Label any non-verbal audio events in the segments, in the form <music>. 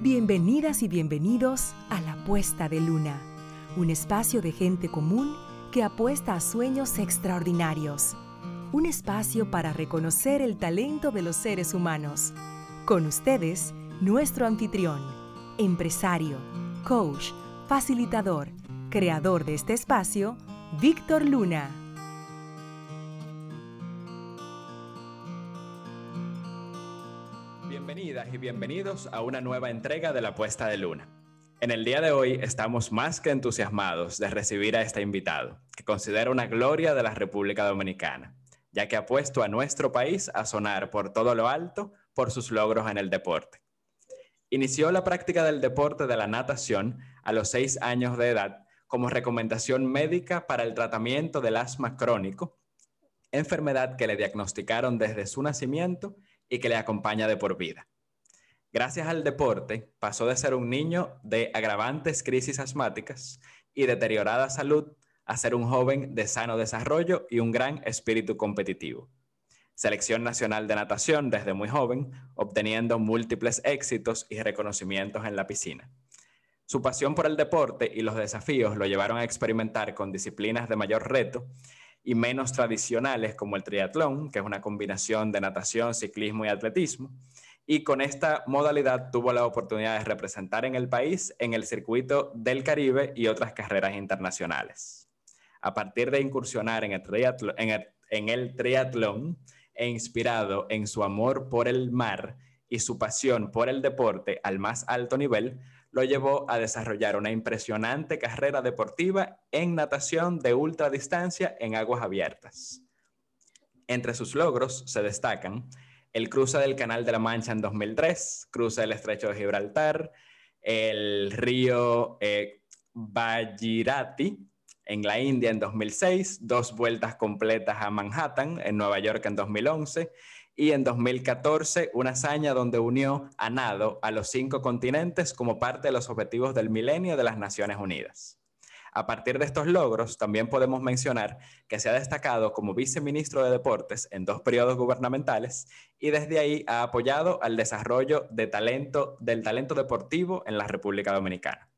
Bienvenidas y bienvenidos a La Puesta de Luna, un espacio de gente común que apuesta a sueños extraordinarios. Un espacio para reconocer el talento de los seres humanos. Con ustedes, nuestro anfitrión, empresario, coach, facilitador, creador de este espacio, Víctor Luna. Y bienvenidos a una nueva entrega de La Puesta de Luna. En el día de hoy estamos más que entusiasmados de recibir a este invitado, que considera una gloria de la República Dominicana, ya que ha puesto a nuestro país a sonar por todo lo alto por sus logros en el deporte. Inició la práctica del deporte de la natación a los seis años de edad como recomendación médica para el tratamiento del asma crónico, enfermedad que le diagnosticaron desde su nacimiento y que le acompaña de por vida. Gracias al deporte, pasó de ser un niño de agravantes crisis asmáticas y deteriorada salud a ser un joven de sano desarrollo y un gran espíritu competitivo. Selección Nacional de Natación desde muy joven, obteniendo múltiples éxitos y reconocimientos en la piscina. Su pasión por el deporte y los desafíos lo llevaron a experimentar con disciplinas de mayor reto y menos tradicionales como el triatlón, que es una combinación de natación, ciclismo y atletismo. Y con esta modalidad tuvo la oportunidad de representar en el país en el circuito del Caribe y otras carreras internacionales. A partir de incursionar en el, triatlón, e inspirado en su amor por el mar y su pasión por el deporte al más alto nivel, lo llevó a desarrollar una impresionante carrera deportiva en natación de ultradistancia en aguas abiertas. Entre sus logros se destacan el cruce del Canal de la Mancha en 2003, cruce del Estrecho de Gibraltar, el río eh, en la India en 2006, dos vueltas completas a Manhattan en Nueva York en 2011 y en 2014 una hazaña donde unió a nado a los cinco continentes como parte de los objetivos del milenio de las Naciones Unidas. A partir de estos logros, también podemos mencionar que se ha destacado como viceministro de Deportes en dos periodos gubernamentales y desde ahí ha apoyado al desarrollo de talento, del talento deportivo en la República Dominicana.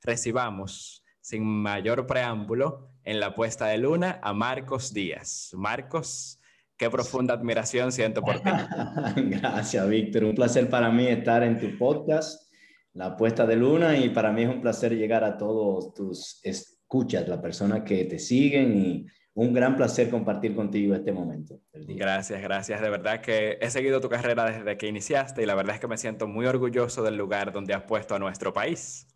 Recibamos, sin mayor preámbulo, en la puesta de luna a Marcos Díaz. Marcos, Qué profunda admiración siento por ti. <laughs> Gracias, Víctor. Un placer para mí estar en tu podcast, La Puesta de Luna, y para mí es un placer llegar a todos tus escuchas, las personas que te siguen, y un gran placer compartir contigo este momento. Gracias, gracias. De verdad que he seguido tu carrera desde que iniciaste y la verdad es que me siento muy orgulloso del lugar donde has puesto a nuestro país.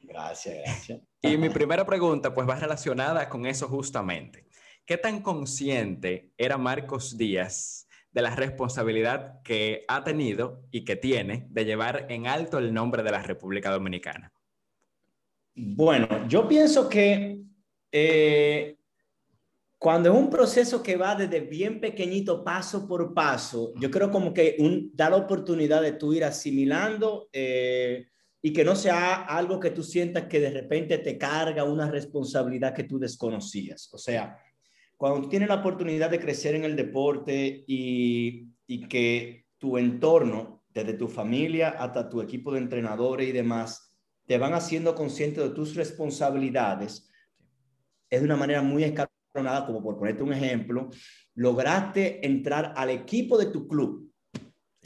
Gracias, gracias. Y mi primera pregunta pues va relacionada con eso justamente. ¿Qué tan consciente era Marcos Díaz de la responsabilidad que ha tenido y que tiene de llevar en alto el nombre de la República Dominicana? Bueno, yo pienso que eh, cuando es un proceso que va desde bien pequeñito, paso por paso, yo creo como que un, da la oportunidad de tú ir asimilando eh, y que no sea algo que tú sientas que de repente te carga una responsabilidad que tú desconocías. O sea, cuando tú tienes la oportunidad de crecer en el deporte y, y que tu entorno, desde tu familia hasta tu equipo de entrenadores y demás, te van haciendo consciente de tus responsabilidades, es de una manera muy escalonada, como por ponerte un ejemplo, lograste entrar al equipo de tu club.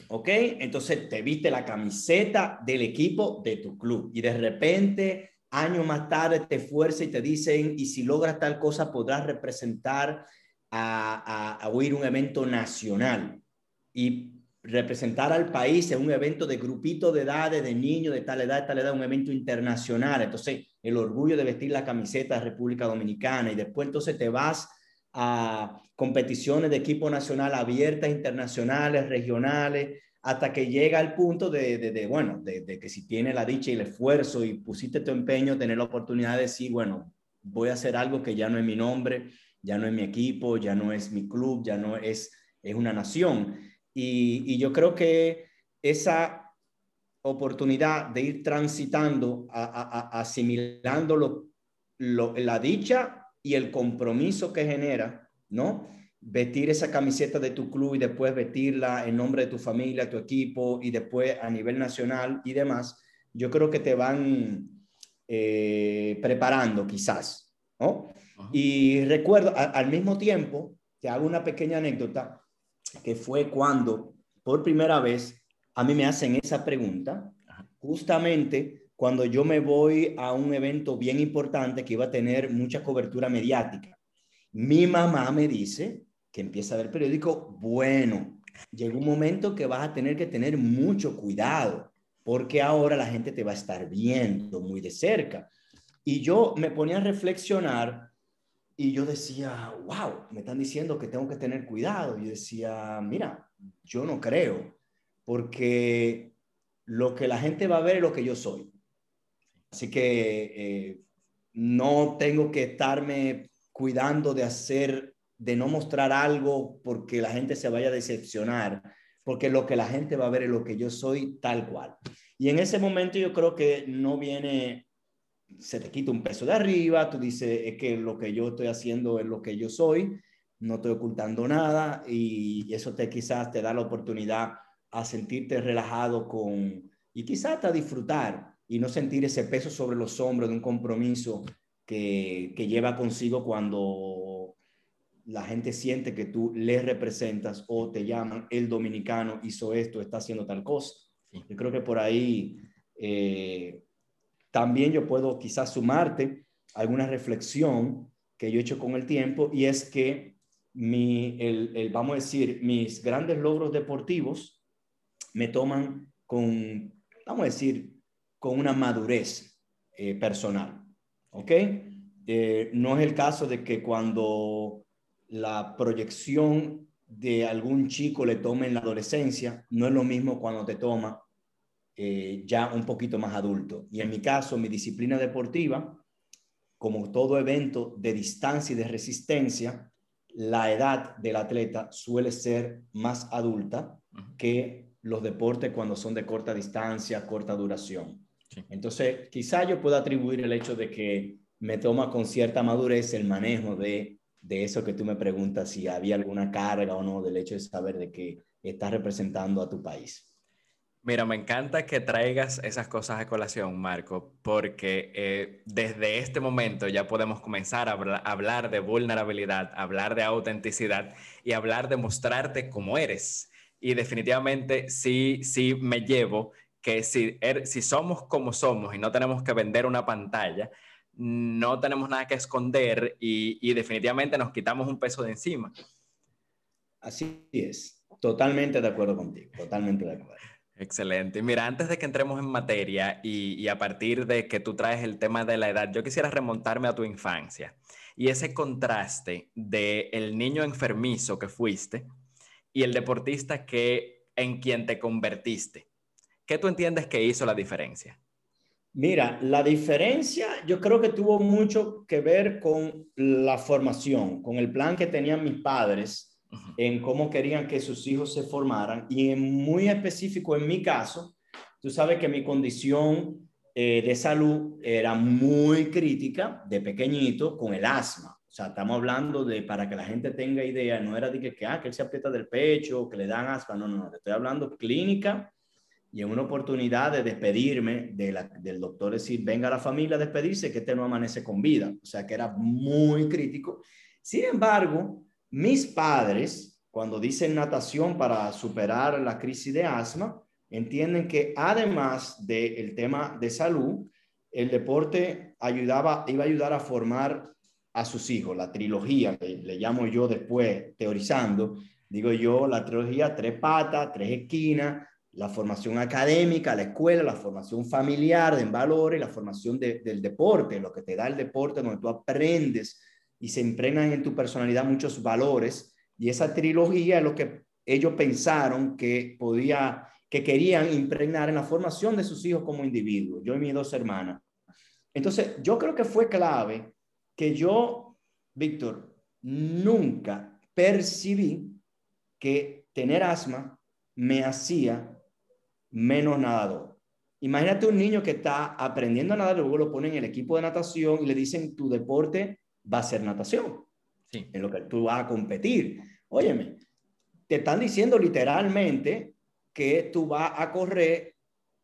¿Ok? Entonces te viste la camiseta del equipo de tu club y de repente años más tarde te fuerza y te dicen, y si logras tal cosa, podrás representar a, a, a un evento nacional y representar al país en un evento de grupito de edades, de niños de tal edad, de tal edad, un evento internacional. Entonces, el orgullo de vestir la camiseta de República Dominicana y después entonces te vas a competiciones de equipo nacional abiertas, internacionales, regionales, hasta que llega el punto de, de, bueno, de, que si tiene la dicha y el esfuerzo y pusiste tu empeño, tener la oportunidad de decir, bueno, voy a hacer algo que ya no es mi nombre, ya no es mi equipo, ya no es mi club, ya no es, es una nación. Y, yo creo que esa oportunidad de ir transitando, a, a, asimilando lo, lo, la dicha y el compromiso que genera, ¿no? Vestir esa camiseta de tu club y después vestirla en nombre de tu familia, tu equipo y después a nivel nacional y demás, yo creo que te van eh, preparando quizás, ¿no? Y recuerdo al mismo tiempo, te hago una pequeña anécdota, que fue cuando por primera vez a mí me hacen esa pregunta, justamente cuando yo me voy a un evento bien importante que iba a tener mucha cobertura mediática. Mi mamá me dice que empieza a ver periódico, bueno, llega un momento que vas a tener que tener mucho cuidado, porque ahora la gente te va a estar viendo muy de cerca. Y yo me ponía a reflexionar y yo decía, wow, me están diciendo que tengo que tener cuidado. Y yo decía, mira, yo no creo, porque lo que la gente va a ver es lo que yo soy. Así que eh, no tengo que estarme cuidando de hacer, de no mostrar algo porque la gente se vaya a decepcionar, porque lo que la gente va a ver es lo que yo soy tal cual. Y en ese momento yo creo que no viene se te quita un peso de arriba, tú dices, es que lo que yo estoy haciendo es lo que yo soy, no estoy ocultando nada y eso te quizás te da la oportunidad a sentirte relajado con y quizás hasta disfrutar y no sentir ese peso sobre los hombros de un compromiso que, que lleva consigo cuando la gente siente que tú les representas o te llaman el dominicano hizo esto, está haciendo tal cosa. Yo creo que por ahí eh, también yo puedo quizás sumarte alguna reflexión que yo he hecho con el tiempo y es que mi, el, vamos a decir, mis grandes logros deportivos me toman con, vamos a decir, con una madurez eh, personal. ¿Ok? Eh, no es el caso de que cuando la proyección de algún chico le tome en la adolescencia, no es lo mismo cuando te toma eh, ya un poquito más adulto. Y en mi caso, mi disciplina deportiva, como todo evento de distancia y de resistencia, la edad del atleta suele ser más adulta que los deportes cuando son de corta distancia, corta duración. Entonces, quizá yo pueda atribuir el hecho de que me toma con cierta madurez el manejo de, de eso que tú me preguntas, si había alguna carga o no, del hecho de saber de que estás representando a tu país. Mira, me encanta que traigas esas cosas a colación, Marco, porque eh, desde este momento ya podemos comenzar a hablar de vulnerabilidad, hablar de autenticidad y hablar de mostrarte como eres. Y definitivamente sí, sí me llevo que si, er, si somos como somos y no tenemos que vender una pantalla, no tenemos nada que esconder y, y definitivamente nos quitamos un peso de encima. Así es, totalmente de acuerdo contigo, totalmente de acuerdo. Excelente. Mira, antes de que entremos en materia y, a partir de que tú traes el tema de la edad, yo quisiera remontarme a tu infancia y ese contraste de el niño enfermizo que fuiste y el deportista que en quien te convertiste. ¿Qué tú entiendes que hizo la diferencia? Mira, la diferencia yo creo que tuvo mucho que ver con la formación, con el plan que tenían mis padres en cómo querían que sus hijos se formaran. Y en muy específico en mi caso, tú sabes que mi condición eh, de salud era muy crítica de pequeñito con el asma. O sea, estamos hablando de, para que la gente tenga idea, no era de que, que, ah, que él se aprieta del pecho, que le dan asma, no, no, no, estoy hablando clínica y en una oportunidad de despedirme del doctor, decir, venga a la familia a despedirse, que este no amanece con vida. O sea, que era muy crítico. Sin embargo, mis padres, cuando dicen natación para superar la crisis de asma, entienden que además del tema de salud, el deporte ayudaba, iba a ayudar a formar a sus hijos, la trilogía, que le llamo yo después teorizando, digo yo, la trilogía tres patas, tres esquinas, la formación académica, la escuela, la formación familiar en valores, la formación del deporte, lo que te da el deporte, donde tú aprendes y se impregnan en tu personalidad muchos valores y esa trilogía es lo que ellos pensaron que podía, que querían impregnar en la formación de sus hijos como individuos, yo y mis dos hermanas. Entonces, yo creo que fue clave que yo, Víctor, nunca percibí que tener asma me hacía menos nadador. Imagínate un niño que está aprendiendo a nadar, luego lo ponen en el equipo de natación y le dicen tu deporte va a ser natación. en lo que tú vas a competir. Óyeme, te están diciendo literalmente que tú vas a correr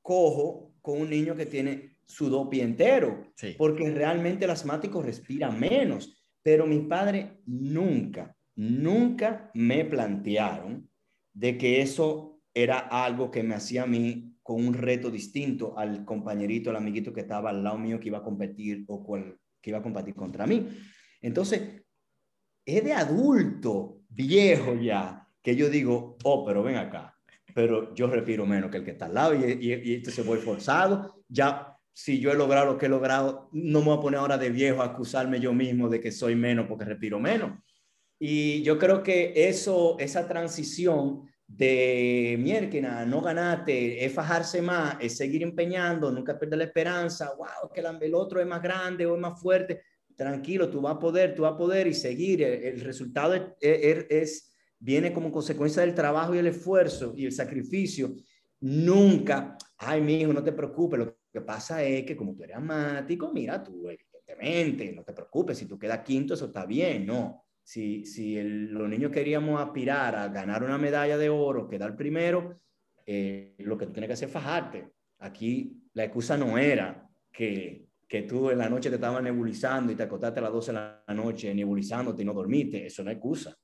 cojo con un niño que tiene su dopi entero, porque realmente el asmático respira menos. Pero mis padres nunca, nunca me plantearon de que eso era algo que me hacía a mí con un reto distinto al compañerito, al amiguito que estaba al lado mío que iba a competir o cual, que iba a competir contra mí. Entonces, es de adulto, viejo ya, que yo digo, oh, pero ven acá, pero yo respiro menos que el que está al lado y, y, y entonces voy forzado, ya si yo he logrado lo que he logrado, no me voy a poner ahora de viejo a acusarme yo mismo de que soy menos porque respiro menos. Y yo creo que eso, esa transición de mierda, no ganaste, es fajarse más, es seguir empeñando, nunca perder la esperanza, wow, que el otro es más grande o es más fuerte, tranquilo, tú vas a poder, tú vas a poder y seguir. El, resultado es, es, viene como consecuencia del trabajo y el esfuerzo y el sacrificio. Nunca, ay, mi hijo, no te preocupes, lo que pasa es que como tú eres amático, mira, tú evidentemente, no te preocupes, si tú quedas quinto, eso está bien, no. Si, si los niños queríamos aspirar a ganar una medalla de oro, quedar primero, eh, lo que tú tienes que hacer es fajarte. Aquí la excusa no era que, que tú en la noche te estabas nebulizando y te acostaste a las 12 de la noche nebulizándote y no dormiste. Eso no es excusa.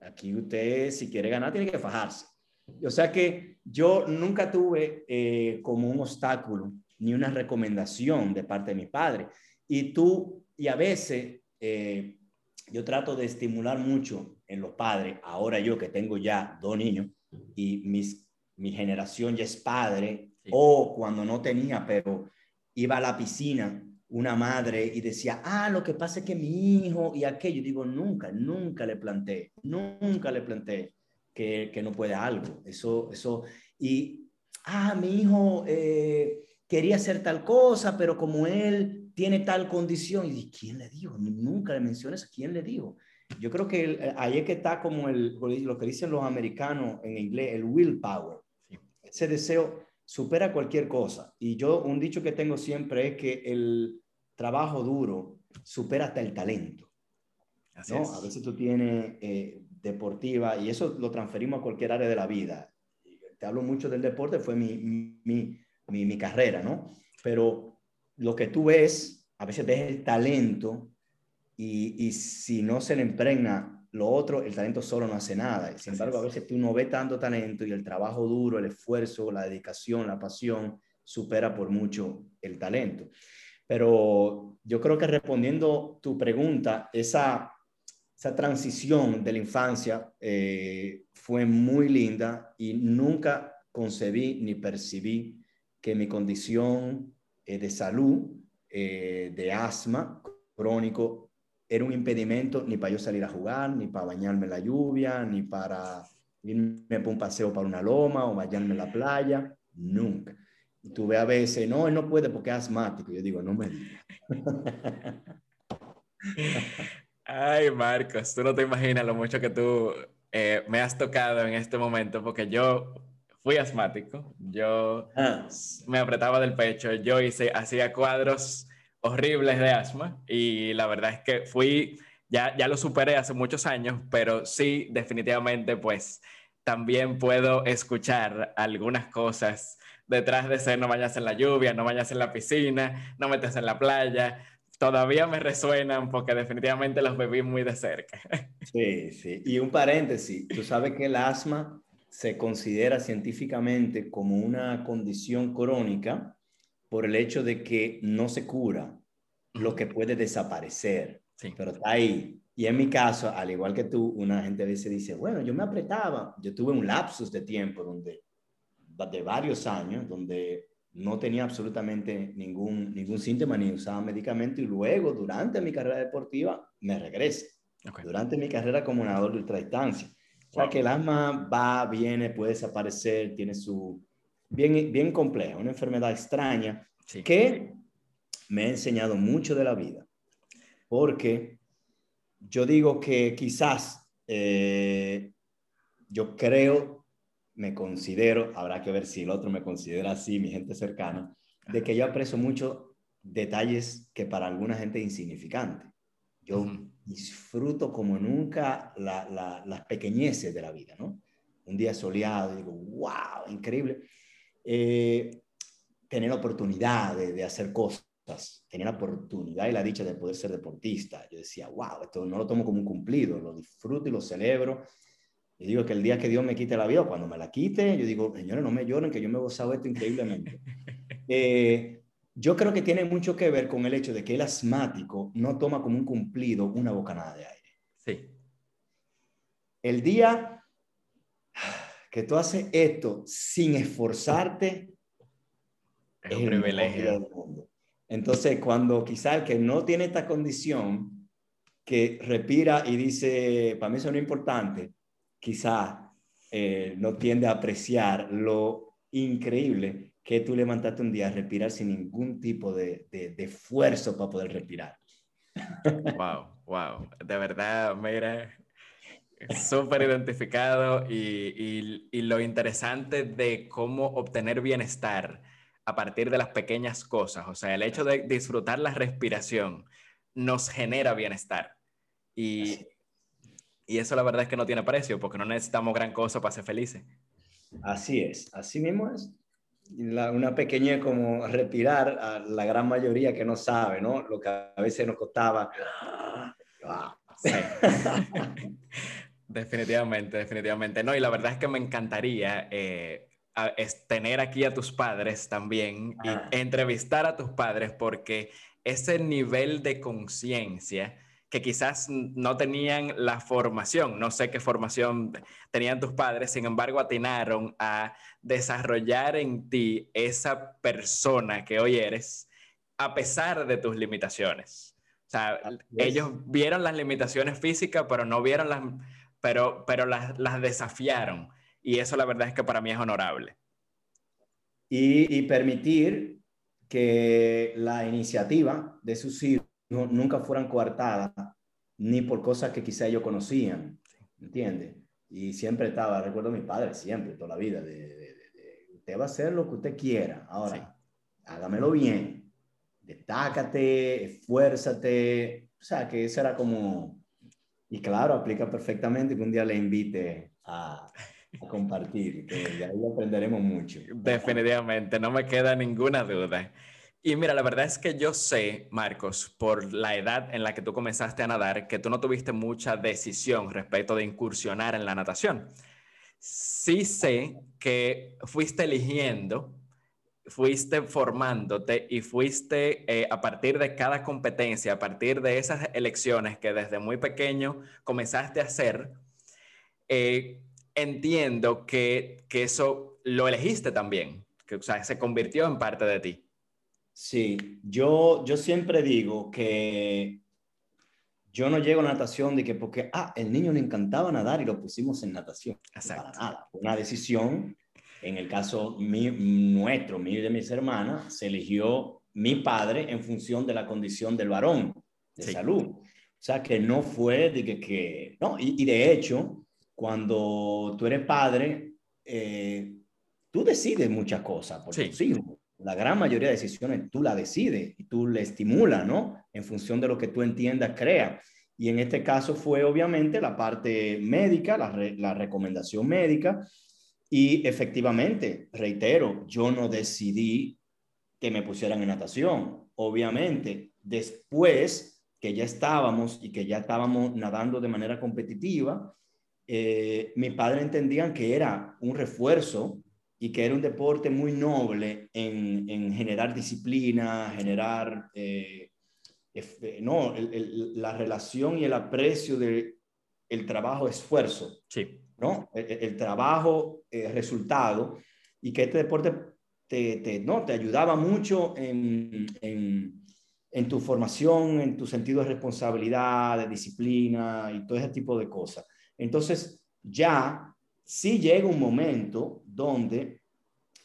Aquí usted, si quiere ganar, tiene que fajarse. O sea que yo nunca tuve eh, como un obstáculo ni una recomendación de parte de mi padre. Y tú, y a veces eh, yo trato de estimular mucho en los padres, ahora yo que tengo ya dos niños y mis, mi generación ya es padre, o cuando no tenía, pero iba a la piscina una madre y decía, ah, lo que pasa es que mi hijo y aquello, digo, nunca, nunca le planteé, nunca le planteé que, que no puede algo, eso, eso, y, ah, mi hijo, eh, quería hacer tal cosa, pero como él tiene tal condición, y ¿quién le dijo? Nunca le menciones quién le dijo. Yo creo que eh, ahí es que está como el, lo que dicen los americanos en inglés, el willpower. Ese deseo supera cualquier cosa. Y yo, un dicho que tengo siempre es que el trabajo duro supera hasta el talento. Así A veces tú tienes eh, deportiva y eso lo transferimos a cualquier área de la vida. Te hablo mucho del deporte, fue mi, mi mi, carrera, ¿no? Pero lo que tú ves, a veces ves el talento y, y, si no se le impregna lo otro, el talento solo no hace nada. Sin embargo, a veces tú no ves tanto talento y el trabajo duro, el esfuerzo, la dedicación, la pasión supera por mucho el talento. Pero yo creo que respondiendo tu pregunta, esa, esa transición de la infancia eh, fue muy linda y nunca concebí ni percibí que mi condición de salud, eh, de asma crónico, era un impedimento ni para yo salir a jugar, ni para bañarme en la lluvia, ni para irme para un paseo para una loma o bañarme en la playa, nunca. Y tú ves a veces, no, él no puede porque es asmático. Yo digo, no me. Ay, Marcos, tú no te imaginas lo mucho que tú eh, me has tocado en este momento, porque yo fui asmático, yo ah. me apretaba del pecho, yo hice, hacía cuadros horribles de asma y la verdad es que fui, ya, ya lo superé hace muchos años, pero sí, definitivamente, pues también puedo escuchar algunas cosas detrás de ser no vayas en la lluvia, no vayas en la piscina, no metes en la playa. Todavía me resuenan porque definitivamente los bebí muy de cerca. <laughs> Sí, sí. Y un paréntesis, tú sabes que el asma se considera científicamente como una condición crónica por el hecho de que no se cura, lo que puede desaparecer, pero está ahí. Y en mi caso, al igual que tú, una gente a veces dice, bueno, yo me apretaba, yo tuve un lapsus de tiempo donde, de varios años, donde no tenía absolutamente ningún, ningún síntoma ni usaba medicamento y luego, durante mi carrera deportiva, me regresé. Durante mi carrera como nadador de ultradistancia. O sea, que el asma va, viene, puede desaparecer, tiene su... Bien, bien compleja, una enfermedad extraña que me ha enseñado mucho de la vida. Porque yo digo que quizás, eh, yo creo, me considero, habrá que ver si el otro me considera así, mi gente cercana, de que yo aprecio mucho detalles que para alguna gente es insignificante. Yo disfruto como nunca las pequeñeces de la vida, ¿no? Un día soleado, digo, wow, increíble. Eh, tener la oportunidad de, de, hacer cosas, tener la oportunidad y la dicha de poder ser deportista. Yo decía, wow, esto no lo tomo como un cumplido, lo disfruto y lo celebro. Y digo que el día que Dios me quite la vida, cuando me la quite, yo digo, señores, no me lloren, que yo me he gozado esto increíblemente. <laughs> Eh, yo creo que tiene mucho que ver con el hecho de que el asmático no toma como un cumplido una bocanada de aire. Sí. El día que tú haces esto sin esforzarte, es un privilegio. Entonces, cuando quizá el que no tiene esta condición, que respira y dice, para mí eso no es importante, quizá eh, no tiende a apreciar lo increíble que tú levantaste un día a respirar sin ningún tipo de, de, esfuerzo para poder respirar. Wow, wow. De verdad, mira, súper identificado y, y, y, lo interesante de cómo obtener bienestar a partir de las pequeñas cosas. O sea, el hecho de disfrutar la respiración nos genera bienestar. Y, y eso la verdad es que no tiene precio, porque no necesitamos gran cosa para ser felices. Así es, así mismo es. Una pequeña como respirar a la gran mayoría que no sabe, ¿no? Lo que a veces nos costaba. definitivamente, definitivamente. No, y la verdad es que me encantaría eh, tener aquí a tus padres también y ah. entrevistar a tus padres porque ese nivel de conciencia que quizás no tenían la formación, no sé qué formación tenían tus padres, sin embargo atinaron a desarrollar en ti esa persona que hoy eres a pesar de tus limitaciones. O sea, ellos vieron las limitaciones físicas, pero no vieron las, pero, pero las, las desafiaron. Y eso la verdad es que para mí es honorable. Y, y permitir que la iniciativa de sus hijos nunca fueran coartadas ni por cosas que quizá ellos conocían, ¿entiendes? Y siempre estaba, recuerdo a mi padre, siempre, toda la vida, de, usted va a hacer lo que usted quiera, ahora, hágamelo bien, destácate, esfuérzate, o sea, que eso era como, y claro, aplica perfectamente que un día le invite a, a compartir, que ahí aprenderemos mucho. Definitivamente, no me queda ninguna duda. Y mira, la verdad es que yo sé, Marcos, por la edad en la que tú comenzaste a nadar, que tú no tuviste mucha decisión respecto de incursionar en la natación. Sí sé que fuiste eligiendo, fuiste formándote y fuiste eh, a partir de cada competencia, a partir de esas elecciones que desde muy pequeño comenzaste a hacer, eh, entiendo que, que eso lo elegiste también, que o sea, se convirtió en parte de ti. Sí, yo, yo siempre digo que yo no llego a natación de que porque, ah, el niño le encantaba nadar y lo pusimos en natación. Exacto. Para nada. Una decisión, en el caso mi, nuestro, mío y de mis hermanas, se eligió mi padre en función de la condición del varón de salud. O sea, que no fue de que, que no, y, de hecho, cuando tú eres padre, eh, tú decides muchas cosas por sí. tus hijos la gran mayoría de decisiones tú la decides y tú le estimulas, ¿no? En función de lo que tú entiendas, crea. Y en este caso fue obviamente la parte médica, la, la recomendación médica. Y efectivamente, reitero, yo no decidí que me pusieran en natación. Obviamente, después que ya estábamos y que ya estábamos nadando de manera competitiva, eh, mi padre entendían que era un refuerzo y que era un deporte muy noble en, en generar disciplina, generar eh, eh, no, la relación y el aprecio del el trabajo esfuerzo, sí. ¿no? El, trabajo eh, resultado y que este deporte te, te, no, te ayudaba mucho en, en, en, tu formación, en tu sentido de responsabilidad, de disciplina y todo ese tipo de cosas. Entonces, ya sí llega un momento donde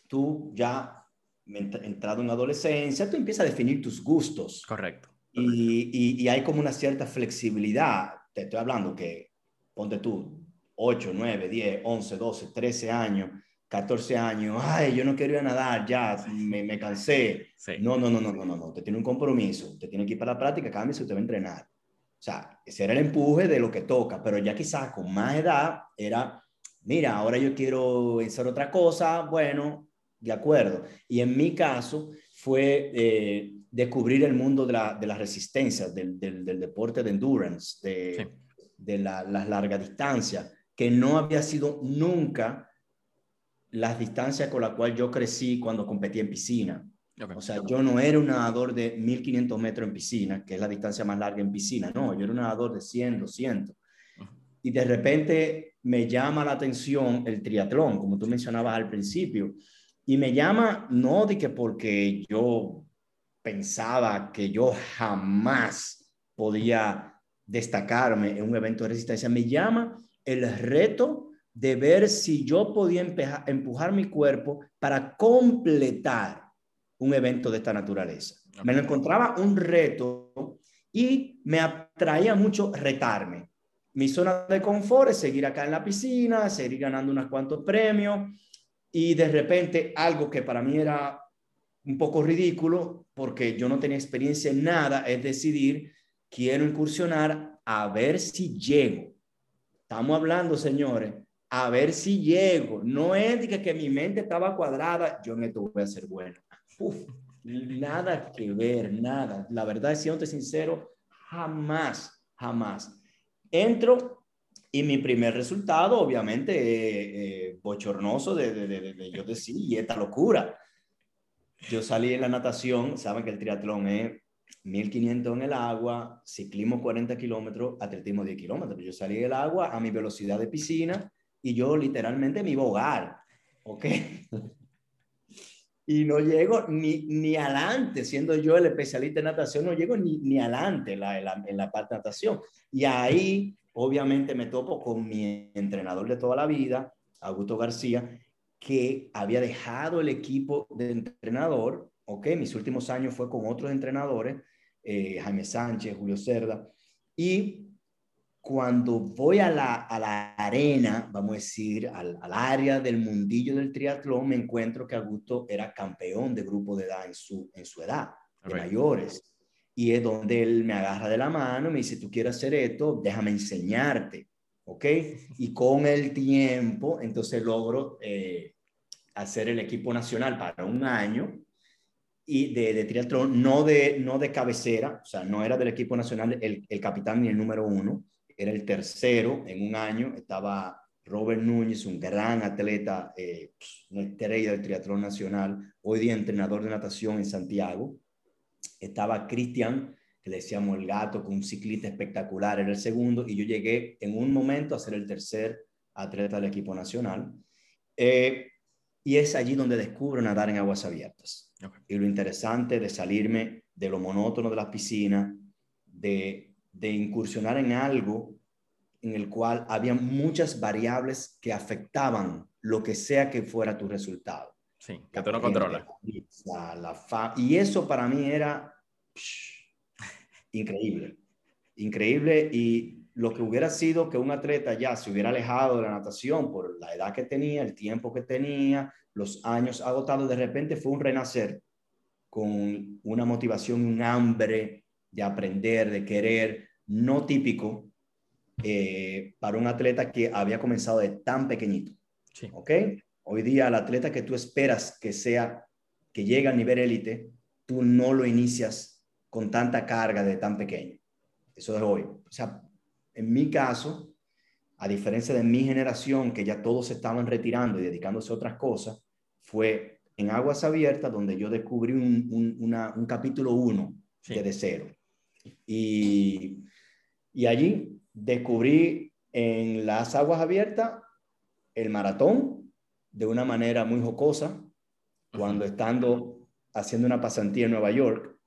tú ya entrado en adolescencia, tú empiezas a definir tus gustos. Correcto. Y, y, hay como una cierta flexibilidad. Te estoy hablando que, ponte tú, 8, 9, 10, 11, 12, 13 años, 14 años, ay, yo no quiero ir a nadar, ya, me, me cansé. No, no, no, no, no, no, no, te tiene un compromiso, te tiene que ir para la práctica, cámbiese, usted va a entrenar. O sea, ese era el empuje de lo que toca, pero ya quizás con más edad era, mira, ahora yo quiero hacer otra cosa, bueno, de acuerdo. Y en mi caso fue eh, descubrir el mundo de la, de la resistencia, del, del, deporte de endurance, de, de las largas distancias, que no había sido nunca las distancias con las cuales yo crecí cuando competí en piscina. O sea, yo no era un nadador de 1500 metros en piscina, que es la distancia más larga en piscina, no, yo era un nadador de 100, 200. Y de repente me llama la atención el triatlón, como tú mencionabas al principio. Y me llama no de que porque yo pensaba que yo jamás podía destacarme en un evento de resistencia, me llama el reto de ver si yo podía empujar mi cuerpo para completar un evento de esta naturaleza. Me lo encontraba un reto y me atraía mucho retarme. Mi zona de confort es seguir acá en la piscina, seguir ganando unos cuantos premios y de repente algo que para mí era un poco ridículo porque yo no tenía experiencia en nada es decidir quiero incursionar a ver si llego. Estamos hablando, señores, a ver si llego. No es que, que mi mente estaba cuadrada, yo en esto voy a ser bueno. Nada que ver, nada. La verdad, siendo sincero, jamás, jamás. Entro y mi primer resultado, obviamente, eh, eh, bochornoso de, de, de, yo decir, y esta locura. Yo salí en la natación, saben que el triatlón es 1500 en el agua, ciclismo 40 kilómetros, atletismo 10 kilómetros. Yo salí del agua a mi velocidad de piscina y yo literalmente me iba a ahogar, ¿ok? <laughs> y no llego ni, ni adelante, siendo yo el especialista en natación, no llego ni, ni adelante en la, parte de natación. Y ahí, obviamente, me topo con mi entrenador de toda la vida, Augusto García, que había dejado el equipo de entrenador, ok, mis últimos años fue con otros entrenadores, eh, Jaime Sánchez, Julio Cerda, y cuando voy a la, a la arena, vamos a decir, al, al, área del mundillo del triatlón, me encuentro que Augusto era campeón de grupo de edad en su, en su edad, de mayores. Y es donde él me agarra de la mano me dice, tú quieres hacer esto, déjame enseñarte, ¿ok? Y con el tiempo, entonces logro eh, hacer el equipo nacional para un año y de, de, triatlón, no de, no de cabecera, o sea, no era del equipo nacional el, el capitán ni el número uno, era el tercero en un año, estaba Robert Núñez, un gran atleta, eh, una estrella del triatlón nacional, hoy día entrenador de natación en Santiago. Estaba Cristian, que le decíamos el gato, con un ciclista espectacular, era el segundo, y yo llegué en un momento a ser el tercer atleta del equipo nacional. Eh, y es allí donde descubro nadar en aguas abiertas. Y lo interesante de salirme de lo monótono de las piscinas, de de incursionar en algo en el cual había muchas variables que afectaban lo que sea que fuera tu resultado. Sí, que tú no controlas. y eso para mí era increíble, increíble. Y lo que hubiera sido que un atleta ya se hubiera alejado de la natación por la edad que tenía, el tiempo que tenía, los años agotados, de repente fue un renacer con una motivación, un hambre de aprender, de querer, no típico eh, para un atleta que había comenzado de tan pequeñito. Sí. ¿Ok? Hoy día el atleta que tú esperas que sea, que llegue al nivel élite, tú no lo inicias con tanta carga de tan pequeño. Eso es hoy. O sea, en mi caso, a diferencia de mi generación, que ya todos estaban retirando y dedicándose a otras cosas, fue en Aguas Abiertas donde yo descubrí un, capítulo 1 de cero. Y, y allí descubrí en las aguas abiertas el maratón de una manera muy jocosa, cuando estando haciendo una pasantía en Nueva York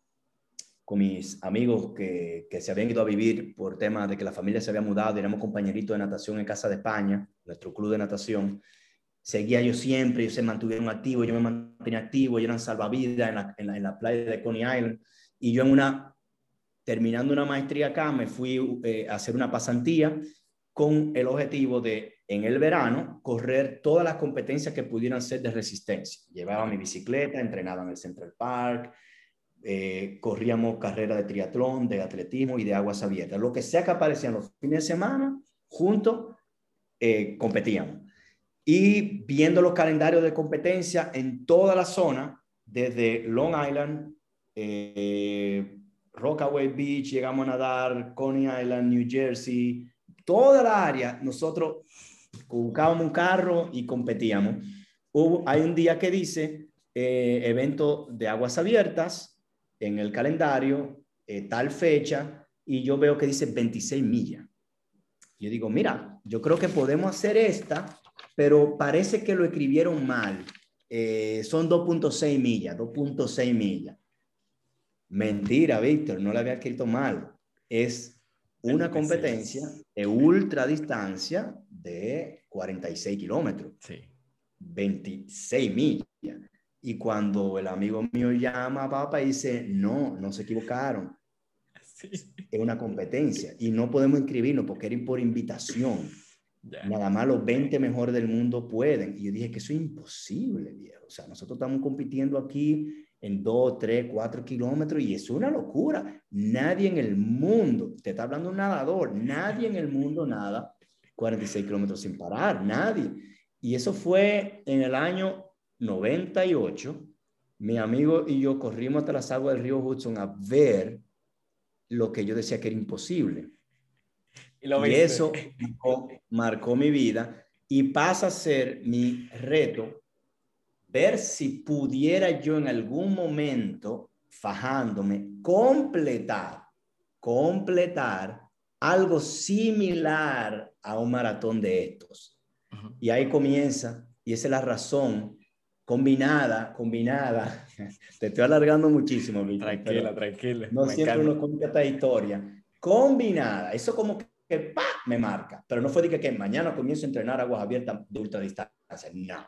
con mis amigos que, que, se habían ido a vivir por temas de que la familia se había mudado, éramos compañeritos de natación en Casa de España, nuestro club de natación. Seguía yo siempre, ellos se mantuvieron activos, yo me mantenía activo, ellos eran salvavidas en la, en la, en la playa de Coney Island. Y yo en una terminando una maestría acá, me fui eh, a hacer una pasantía con el objetivo de, en el verano, correr todas las competencias que pudieran ser de resistencia. Llevaba mi bicicleta, entrenaba en el Central Park, eh, corríamos carrera de triatlón, de atletismo y de aguas abiertas. Lo que sea que aparecía los fines de semana, juntos eh, competíamos. Y viendo los calendarios de competencia en toda la zona, desde Long Island, eh, Rockaway Beach, llegamos a nadar, Coney Island, New Jersey, toda la área, nosotros buscábamos un carro y competíamos. Hubo, hay un día que dice eh, evento de aguas abiertas en el calendario, eh, tal fecha, y yo veo que dice 26 millas. Yo digo, mira, yo creo que podemos hacer esta, pero parece que lo escribieron mal. Eh, son 2.6 millas, 2.6 millas. Mentira, Víctor, no la había escrito mal. Es una competencia de ultra distancia de 46 kilómetros. Sí. 26 millas. Y cuando el amigo mío llama a papá y dice, no, no se equivocaron. <laughs> Es una competencia y no podemos inscribirnos porque era por invitación. Nada más los 20 mejores del mundo pueden. Y yo dije que eso es imposible, viejo. O sea, nosotros estamos compitiendo aquí en 2, 3, 4 kilómetros y es una locura. Nadie en el mundo, te está hablando un nadador, nadie en el mundo nada 46 kilómetros sin parar, nadie. Y eso fue en el año 98. Mi amigo y yo corrimos hasta las aguas del río Hudson a ver lo que yo decía que era imposible. Y, eso marcó mi vida y pasa a ser mi reto ver si pudiera yo en algún momento, fajándome, completar, completar algo similar a un maratón de estos. Y ahí comienza, y esa es la razón combinada, combinada. <laughs> Te estoy alargando muchísimo, Tranquila, tranquila. No siempre uno cuenta esta historia. Combinada, eso como que ¡pa! me marca. Pero no fue de que, que mañana comienzo a entrenar aguas abiertas de ultradistancia. No.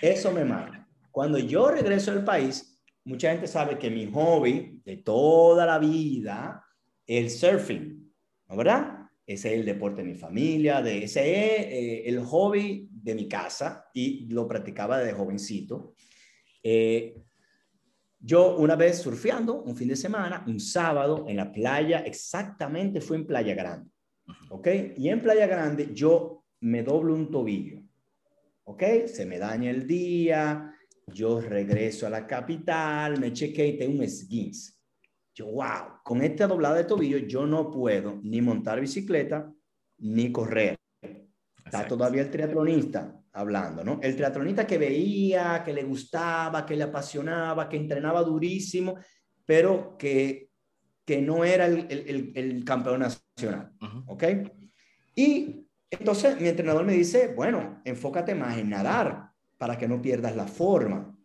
Eso me marca. Cuando yo regreso al país, mucha gente sabe que mi hobby de toda la vida es el surfing, ¿no verdad? Ese es el deporte de mi familia, de, ese es eh, el hobby de mi casa y lo practicaba desde jovencito. Eh, yo una vez surfeando, un fin de semana, un sábado en la playa, exactamente fue en Playa Grande, ¿ok? Y en Playa Grande yo me doblo un tobillo. ¿Ok? Se me daña el día, yo regreso a la capital, me chequeé y tengo un esguince. Yo, wow, con esta doblada de tobillo yo no puedo ni montar bicicleta ni correr. Está todavía el triatlonista hablando, ¿no? El triatlonista que veía, que le gustaba, que le apasionaba, que entrenaba durísimo, pero que, que no era el, el, el campeón nacional, ¿ok? Y entonces mi entrenador me dice, bueno, enfócate más en nadar para que no pierdas la forma.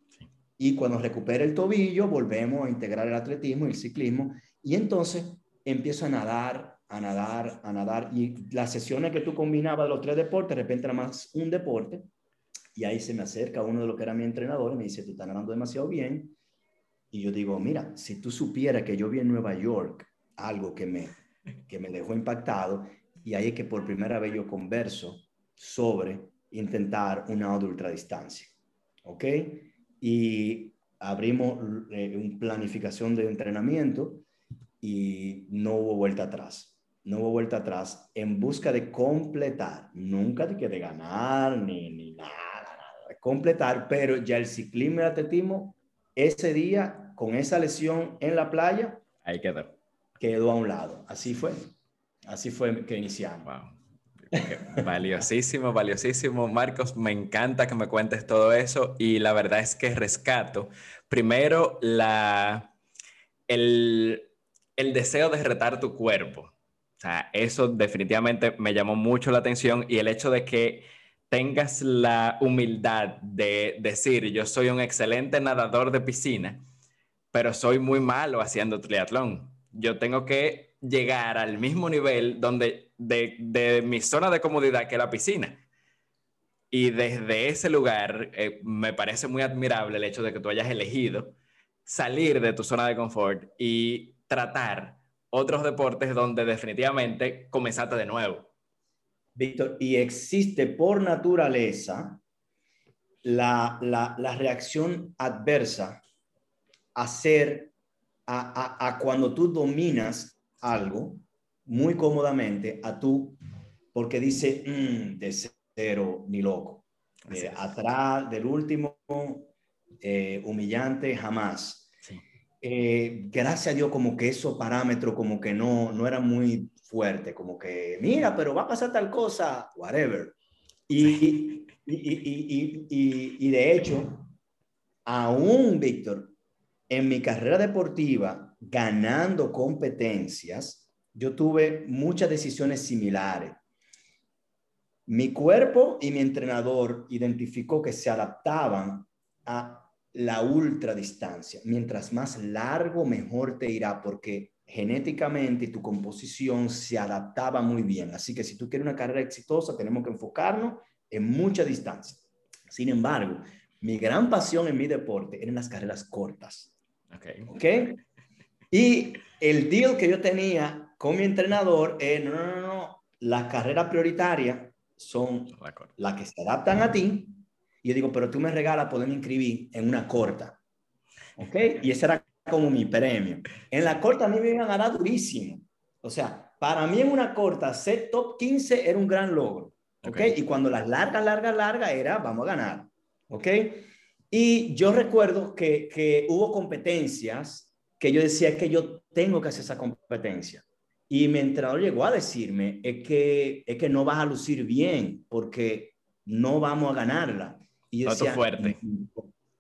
Y cuando recupere el tobillo, volvemos a integrar el atletismo y el ciclismo. Y entonces empiezo a nadar, a nadar, a nadar. Y las sesiones que tú combinabas los tres deportes, de repente era más un deporte. Y ahí se me acerca uno de los que era mi entrenador y me dice, tú estás nadando demasiado bien. Y yo digo, mira, si tú supieras que yo vi en Nueva York algo que me, que me dejó impactado, y ahí es que por primera vez yo converso sobre intentar una de ultradistancia. ¿Ok? Y abrimos eh, una planificación de entrenamiento y no hubo vuelta atrás. No hubo vuelta atrás en busca de completar, nunca de que de ganar ni, ni nada, nada, completar, pero ya el ciclismo y el atletismo, ese día, con esa lesión en la playa, ahí quedó. Quedó a un lado. Así fue. Así fue que iniciamos. Valiosísimo, valiosísimo. Marcos, me encanta que me cuentes todo eso y la verdad es que rescato primero el, el deseo de retar tu cuerpo. O sea, eso definitivamente me llamó mucho la atención y el hecho de que tengas la humildad de decir, yo soy un excelente nadador de piscina, pero soy muy malo haciendo triatlón. Yo tengo que llegar al mismo nivel donde de, mi zona de comodidad que la piscina. Y desde ese lugar eh, me parece muy admirable el hecho de que tú hayas elegido salir de tu zona de confort y tratar otros deportes donde definitivamente comenzaste de nuevo. Víctor, y existe por naturaleza la, la, la reacción adversa a ser a, cuando tú dominas algo muy cómodamente, a tú, porque dice, mm, de cero, ni loco. Eh, atrás del último, eh, humillante, jamás. Eh, gracias a Dios, como que esos parámetros, como que no, no era muy fuerte, como que, mira, pero va a pasar tal cosa, whatever. Y, y, y, y, de hecho, aún, Víctor, en mi carrera deportiva, ganando competencias, yo tuve muchas decisiones similares. Mi cuerpo y mi entrenador identificó que se adaptaban a la ultradistancia. Mientras más largo, mejor te irá, porque genéticamente tu composición se adaptaba muy bien. Así que si tú quieres una carrera exitosa, tenemos que enfocarnos en mucha distancia. Sin embargo, mi gran pasión en mi deporte eran las carreras cortas. Ok. Y el deal que yo tenía con mi entrenador es, no, no, no, no, las carreras prioritarias son las que se adaptan a ti. Y yo digo, pero tú me regalas poderme inscribir en una corta. ¿Ok? Y ese era como mi premio. En la corta a mí me iban a dar durísimo. O sea, para mí en una corta, ser top 15 era un gran logro. ¿Ok? Y cuando las largas, largas, largas era, vamos a ganar. ¿Ok? Y yo recuerdo que, que hubo competencias que yo decía que yo tengo que hacer esa competencia. Y mi entrenador llegó a decirme, es que, es que no vas a lucir bien porque no vamos a ganarla. Y yo decía, fuerte.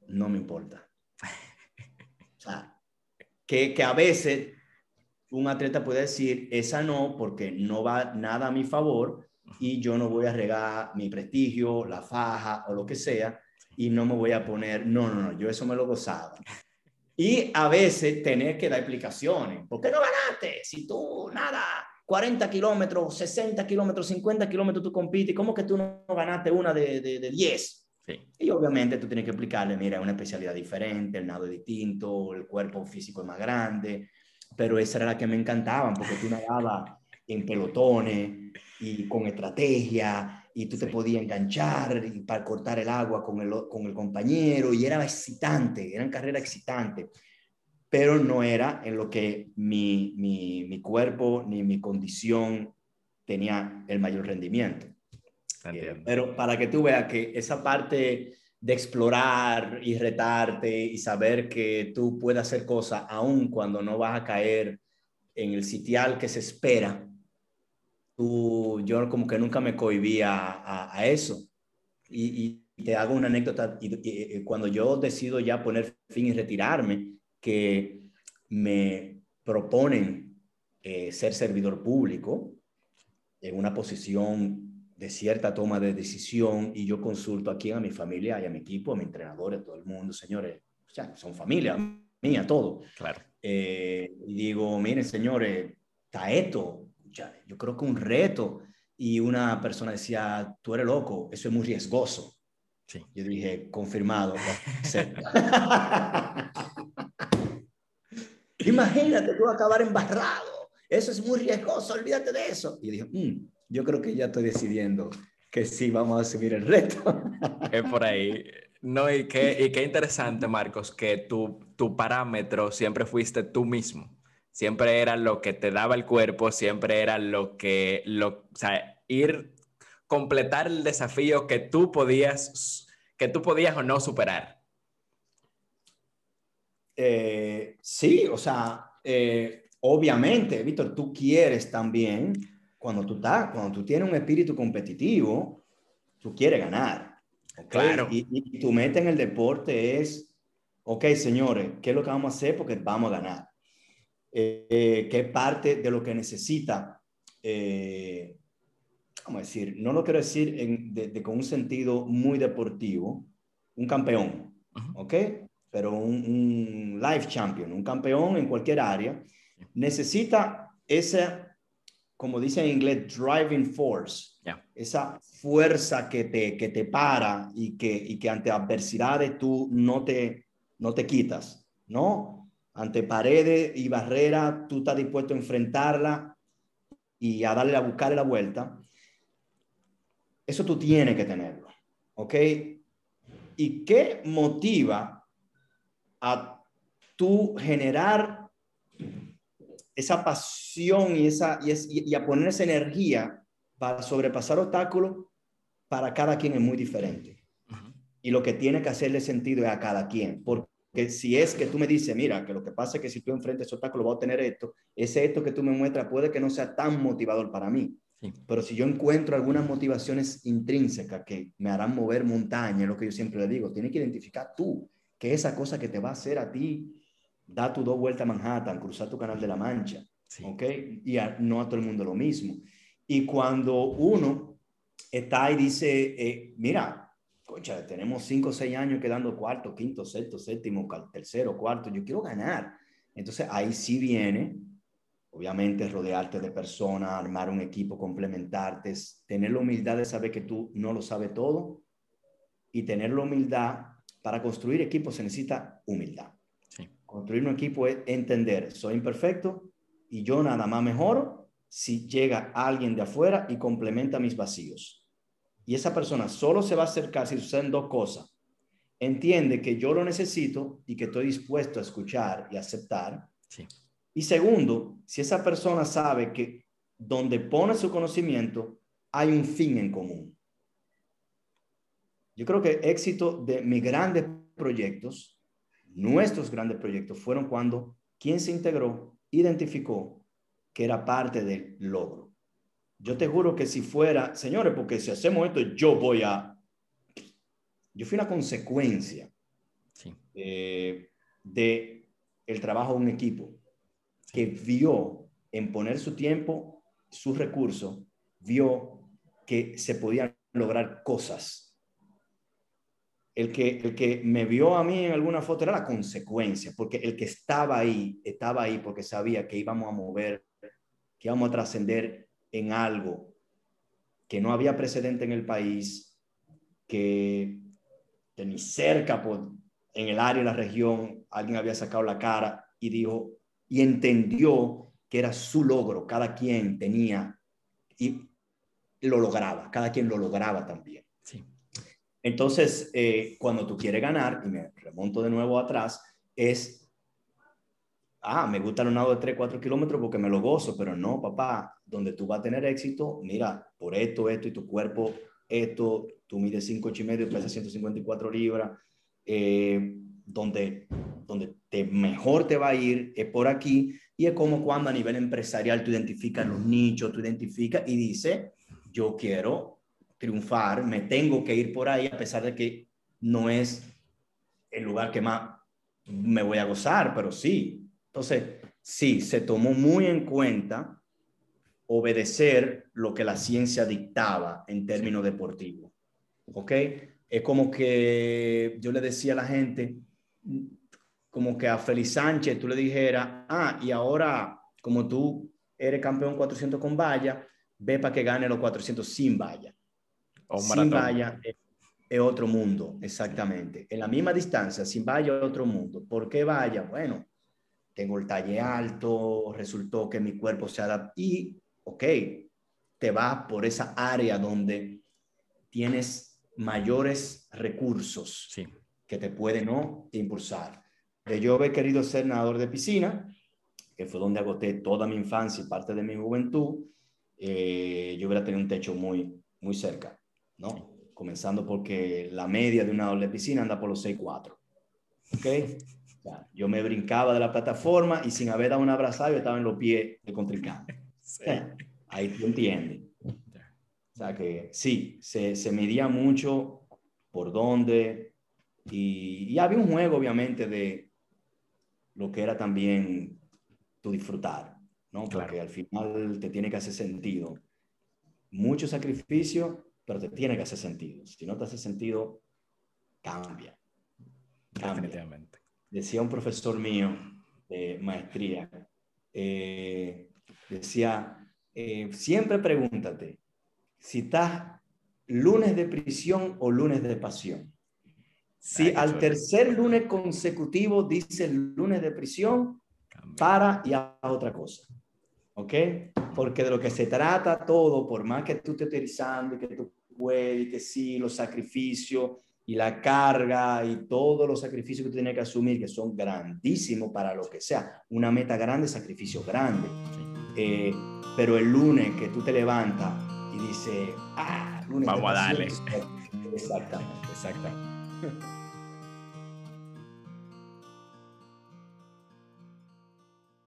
No, me importa. O sea, que, que a veces un atleta puede decir, esa no, porque no va nada a mi favor y yo no voy a regar mi prestigio, la faja o lo que sea, y no me voy a poner, no, no, no, yo eso me lo gozaba. Y a veces tener que dar explicaciones. ¿Por qué no ganaste? Si tú, nada, 40 kilómetros, 60 kilómetros, 50 kilómetros tú compites, ¿cómo que tú no ganaste una de, de, de 10? Y obviamente tú tienes que explicarle, mira, es una especialidad diferente, el nado es distinto, el cuerpo físico es más grande, pero esa era la que me encantaban, porque tú nadabas en pelotones y con estrategia, y tú te podías enganchar y para cortar el agua con el, con el compañero, y era excitante, eran carreras excitantes, pero no era en lo que mi, mi, mi cuerpo ni mi condición tenía el mayor rendimiento. Eh, pero para que tú veas que esa parte de explorar y retarte y saber que tú puedes hacer cosas aun cuando no vas a caer en el sitial que se espera, tú, yo como que nunca me cohibía a, a, eso. Y, y, te hago una anécdota, y, cuando yo decido ya poner fin y retirarme, que me proponen eh, ser servidor público en una posición de cierta toma de decisión y yo consulto aquí a mi familia y a mi equipo, a mi entrenador, a todo el mundo, señores, o sea, son familia mía, todo. Claro. Eh, y digo, miren, señores, está esto, yo creo que un reto. Y una persona decía, tú eres loco, eso es muy riesgoso. Sí. Yo dije, confirmado. <laughs> Imagínate tú acabar embarrado. Eso es muy riesgoso, olvídate de eso. Y dije, mm, yo creo que ya estoy decidiendo que sí vamos a subir el reto. <laughs> Es por ahí. No, y qué, y qué interesante, Marcos, que tu, tu parámetro siempre fuiste tú mismo. Siempre era lo que te daba el cuerpo, siempre era lo que, lo, o sea, ir, completar el desafío que tú podías, que tú podías o no superar. Eh, sí, o sea, eh, obviamente, Víctor, tú quieres también cuando tú, estás, cuando tú tienes un espíritu competitivo, tú quieres ganar. Claro. Y, tu meta en el deporte es, ok, señores, ¿qué es lo que vamos a hacer? Porque vamos a ganar. Eh, ¿Qué parte de lo que necesita? Eh, a decir, no lo quiero decir de, con un sentido muy deportivo, un campeón, ¿ok? Pero un, un life champion, un campeón en cualquier área, necesita ese como dice en inglés, driving force. Esa fuerza que te, que te para y que, y que ante adversidades tú no te, no te quitas, ¿no? Ante paredes y barreras, tú estás dispuesto a enfrentarla y a darle a buscarle la vuelta. Eso tú tienes que tenerlo, ¿ok? ¿Y qué motiva a tú generar esa pasión y, esa, y, a poner esa energía para sobrepasar obstáculos, para cada quien es muy diferente. Y lo que tiene que hacerle sentido es a cada quien. Porque si es que tú me dices, mira, que lo que pasa es que si tú enfrentas ese obstáculo, voy a tener esto, ese esto que tú me muestras puede que no sea tan motivador para mí. Pero si yo encuentro algunas motivaciones intrínsecas que me harán mover montaña, es lo que yo siempre le digo, tienes que identificar tú que esa cosa que te va a hacer a ti, da tu dos vueltas a Manhattan, cruzar tu canal de la Mancha, ¿ok? Y no a todo el mundo lo mismo. Y cuando uno está y dice, eh, mira, tenemos cinco o seis años quedando cuarto, quinto, sexto, séptimo, tercero, cuarto, yo quiero ganar. Entonces ahí sí viene Obviamente rodearte de personas, armar un equipo, complementarte, tener la humildad de saber que tú no lo sabes todo y tener la humildad para construir equipos se necesita humildad. Construir un equipo es entender, soy imperfecto y yo nada más mejoro si llega alguien de afuera y complementa mis vacíos. Y esa persona solo se va a acercar si suceden dos cosas. Entiende que yo lo necesito y que estoy dispuesto a escuchar y aceptar. Sí. Y segundo, si esa persona sabe que donde pone su conocimiento hay un fin en común. Yo creo que el éxito de mis grandes proyectos, nuestros grandes proyectos, fueron cuando quien se integró identificó que era parte del logro. Yo te juro que si fuera, señores, porque si hacemos esto, yo voy a... Yo fui una consecuencia eh, de el trabajo de un equipo que vio en poner su tiempo, sus recursos, vio que se podían lograr cosas. El que, el que me vio a mí en alguna foto era la consecuencia, porque el que estaba ahí, estaba ahí porque sabía que íbamos a mover, que íbamos a trascender en algo que no había precedente en el país, que, ni cerca en el área, en la región, alguien había sacado la cara y dijo, y entendió que era su logro, cada quien tenía y lo lograba, cada quien lo lograba también. Sí. Entonces, eh, cuando tú quieres ganar, y me remonto de nuevo atrás, es, ah, me gusta el nado de 3, 4 kilómetros porque me lo gozo, pero no, papá, donde tú vas a tener éxito, mira, por esto, esto y tu cuerpo, esto, tú mides 5, 8 y medio, pesas 154 libras, eh, donde, donde te, mejor te va a ir es por aquí. Y es como cuando a nivel empresarial tú identificas los nichos, tú identificas y dices, yo quiero triunfar, me tengo que ir por ahí a pesar de que no es el lugar que más me voy a gozar, pero sí. Entonces, sí, se tomó muy en cuenta obedecer lo que la ciencia dictaba en términos deportivos. ¿Ok? Es como que yo le decía a la gente, como que a Félix Sánchez tú le dijeras, ah, y ahora como tú eres campeón 400 con valla, ve para que gane los 400 sin valla. sin valla es, otro mundo, exactamente. En la misma distancia, sin valla es otro mundo. ¿Por qué valla? Bueno, tengo el talle alto, resultó que mi cuerpo se adapta y, ok, te vas por esa área donde tienes mayores recursos. Sí que te puede no impulsar. De yo haber querido ser nadador de piscina, que fue donde agoté toda mi infancia y parte de mi juventud, eh, yo hubiera tenido un techo muy, muy cerca, ¿no? Comenzando porque la media de un nadador de piscina anda por los 6'4", ¿ok? yo me brincaba de la plataforma y sin haber dado un abrazo yo estaba en los pies de contrincante. Ahí tú entiendes. O sea que sí, se, se medía mucho por dónde, y, había un juego, obviamente, de lo que era también tu disfrutar, ¿no? Porque al final te tiene que hacer sentido. Mucho sacrificio, pero te tiene que hacer sentido. Si no te hace sentido, cambia. Definitivamente. Decía un profesor mío de maestría, eh, decía, eh, siempre pregúntate si estás lunes de prisión o lunes de pasión. Si al tercer lunes consecutivo dice el lunes de prisión, para y a otra cosa. ¿Ok? Porque de lo que se trata todo, por más que tú estés utilizando y que tú puedes, y que sí, los sacrificios, y la carga y todos los sacrificios que tú tienes que asumir, que son grandísimos para lo que sea. Una meta grande, sacrificio grande. Eh, pero el lunes que tú te levantas y dices, ah, lunes vamos a darle. Exactamente, exactamente.